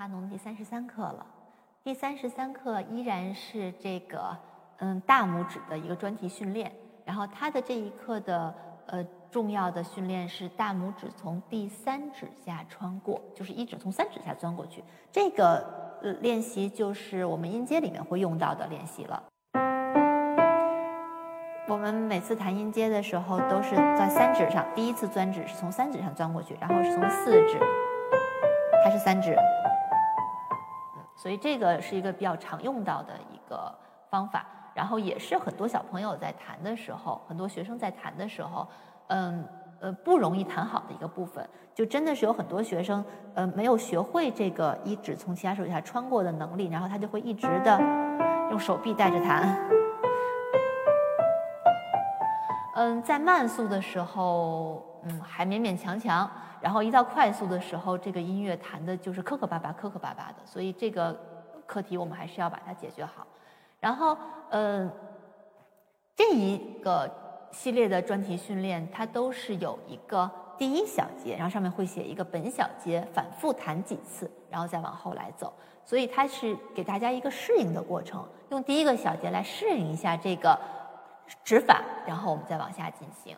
哈农第三十三课了。第三十三课依然是这个嗯大拇指的一个专题训练。然后它的这一课的呃重要的训练是大拇指从第三指下穿过，就是一指从三指下钻过去。这个练习就是我们音阶里面会用到的练习了。我们每次弹音阶的时候都是在三指上，第一次钻指是从三指上钻过去，然后是从四指，还是三指，所以这个是一个比较常用到的一个方法。然后也是很多小朋友在弹的时候，很多学生在弹的时候，嗯呃不容易弹好的一个部分，就真的是有很多学生呃没有学会这个一指从其他手下穿过的能力，然后他就会一直的用手臂带着弹。嗯，在慢速的时候，嗯还勉勉强强，然后一到快速的时候，这个音乐弹的就是磕磕巴巴、磕磕巴巴的，所以这个课题我们还是要把它解决好。然后，嗯，这一个系列的专题训练，它都是有一个第一小节，然后上面会写一个本小节，反复弹几次，然后再往后来走。所以它是给大家一个适应的过程，用第一个小节来适应一下这个指法，然后我们再往下进行。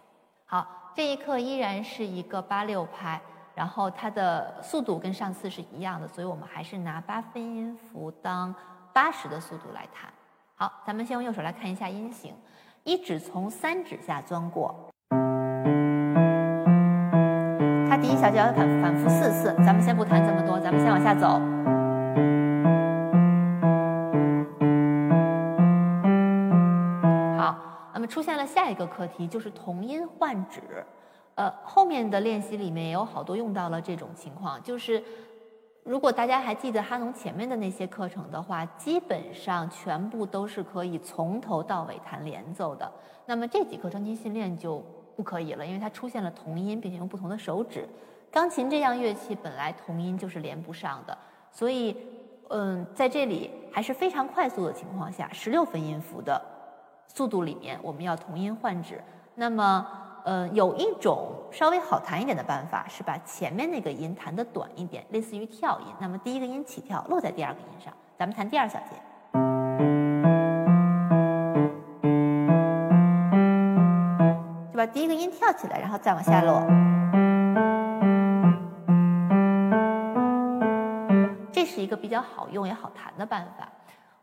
好，这一课依然是一个八六拍，然后它的速度跟上次是一样的，所以我们还是拿八分音符当八十的速度来弹。好，咱们先用右手来看一下音型，一指从三指下钻过，它第一小节要反反复四次，咱们先不弹这么多，咱们先往下走。那么出现了下一个课题，就是同音换指，呃，后面的练习里面也有好多用到了这种情况，就是。如果大家还记得哈农前面的那些课程的话，基本上全部都是可以从头到尾弹连奏的。那么这几课专题训练就不可以了，因为它出现了同音，并且用不同的手指。钢琴这样乐器本来同音就是连不上的，所以，嗯，在这里还是非常快速的情况下，十六分音符的速度里面，我们要同音换指。那么。呃，有一种稍微好弹一点的办法是把前面那个音弹得短一点，类似于跳音。那么第一个音起跳落在第二个音上，咱们弹第二小节，就把第一个音跳起来，然后再往下落。这是一个比较好用也好弹的办法。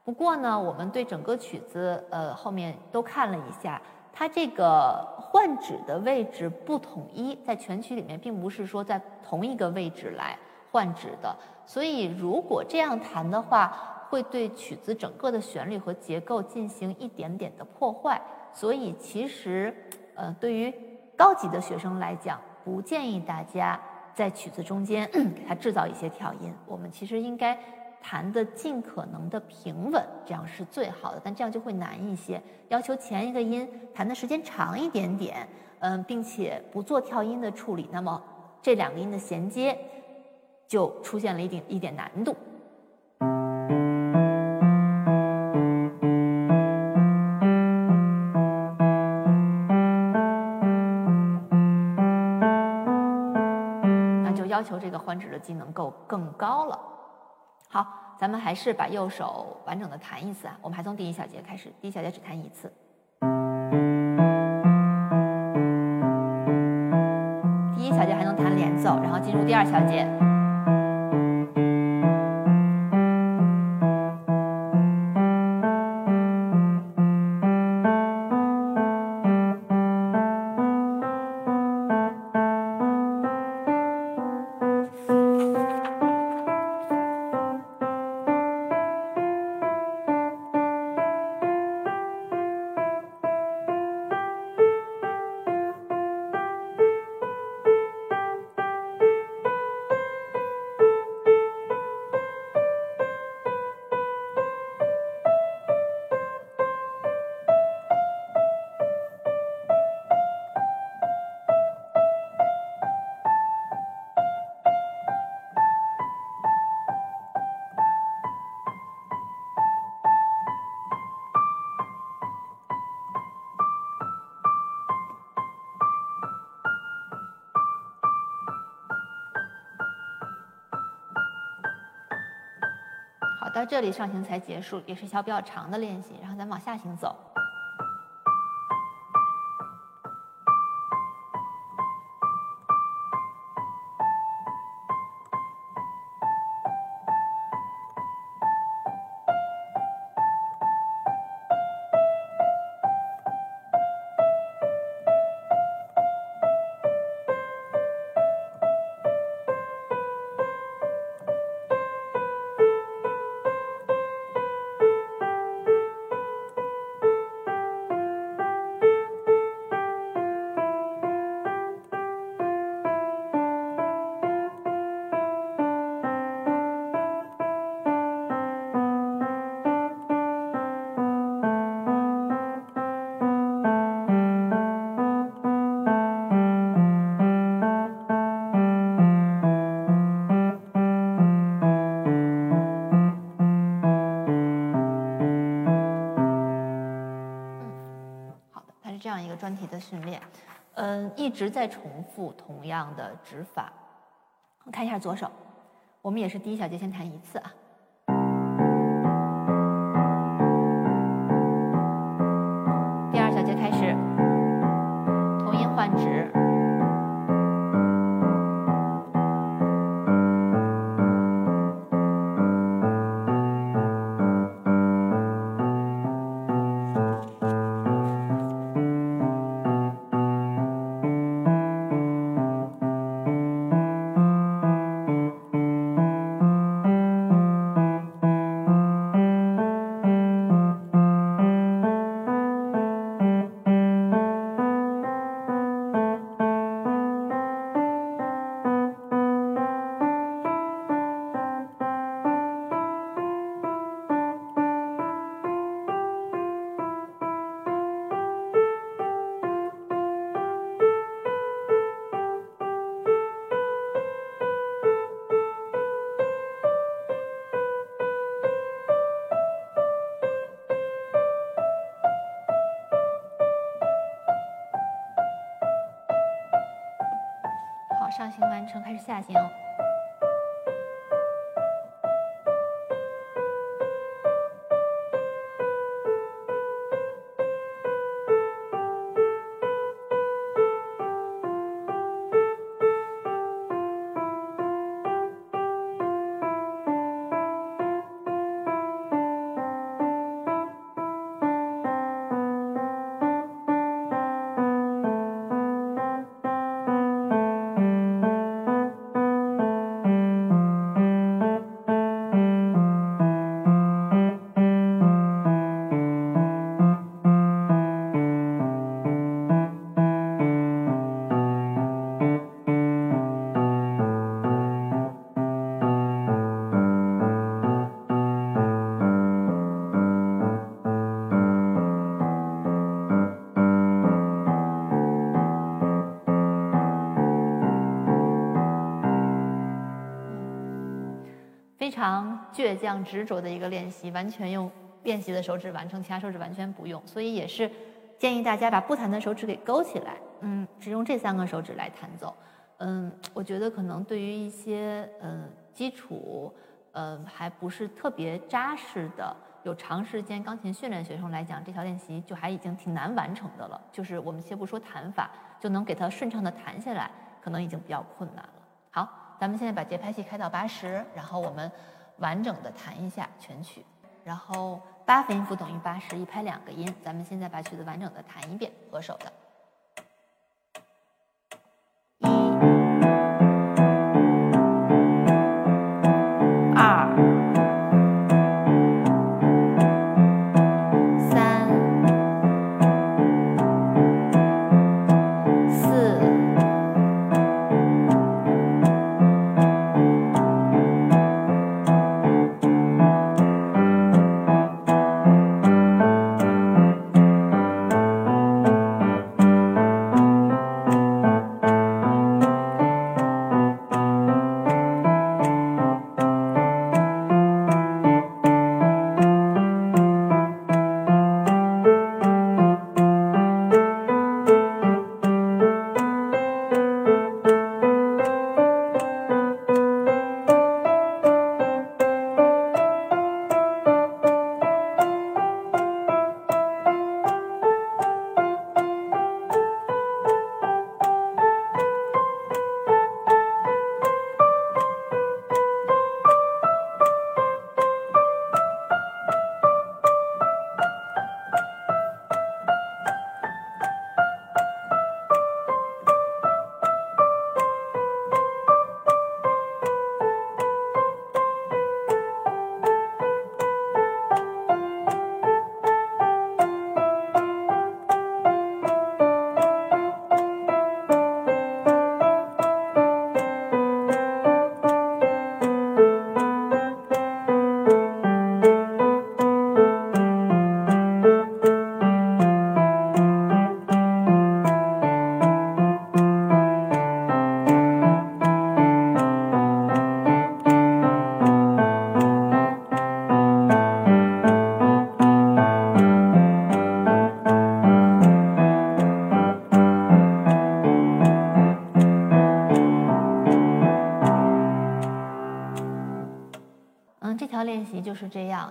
不过呢，我们对整个曲子呃后面都看了一下。它这个换指的位置不统一，在全曲里面并不是说在同一个位置来换指的，所以如果这样弹的话，会对曲子整个的旋律和结构进行一点点的破坏。所以其实，呃，对于高级的学生来讲，不建议大家在曲子中间给它制造一些跳音。我们其实应该。弹的尽可能的平稳，这样是最好的，但这样就会难一些。要求前一个音弹的时间长一点点，嗯，并且不做跳音的处理，那么这两个音的衔接就出现了一点一点难度。那就要求这个换指的技能够更高了。好，咱们还是把右手完整的弹一次啊。我们还从第一小节开始，第一小节只弹一次。第一小节还能弹连奏，然后进入第二小节。到这里上行才结束，也是一条比较长的练习，然后咱往下行走。一直在重复同样的指法。看一下左手，我们也是第一小节先弹一次啊。上行完成，开始下行。非常倔强执着的一个练习，完全用练习的手指完成，其他手指完全不用。所以也是建议大家把不弹的手指给勾起来，嗯，只用这三个手指来弹奏。嗯，我觉得可能对于一些嗯基础嗯还不是特别扎实的有长时间钢琴训练学生来讲，这条练习就还已经挺难完成的了。就是我们先不说弹法，就能给它顺畅的弹下来，可能已经比较困难了。好。咱们现在把节拍器开到八十，然后我们完整的弹一下全曲，然后八分音符等于八十，一拍两个音。咱们现在把曲子完整的弹一遍，合手的。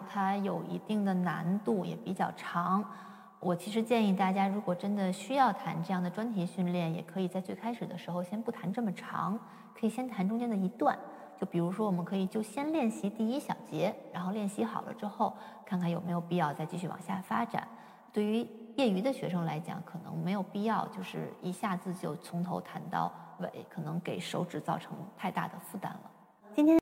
它有一定的难度，也比较长。我其实建议大家，如果真的需要弹这样的专题训练，也可以在最开始的时候先不弹这么长，可以先弹中间的一段。就比如说，我们可以就先练习第一小节，然后练习好了之后，看看有没有必要再继续往下发展。对于业余的学生来讲，可能没有必要，就是一下子就从头弹到尾，可能给手指造成太大的负担了。今天。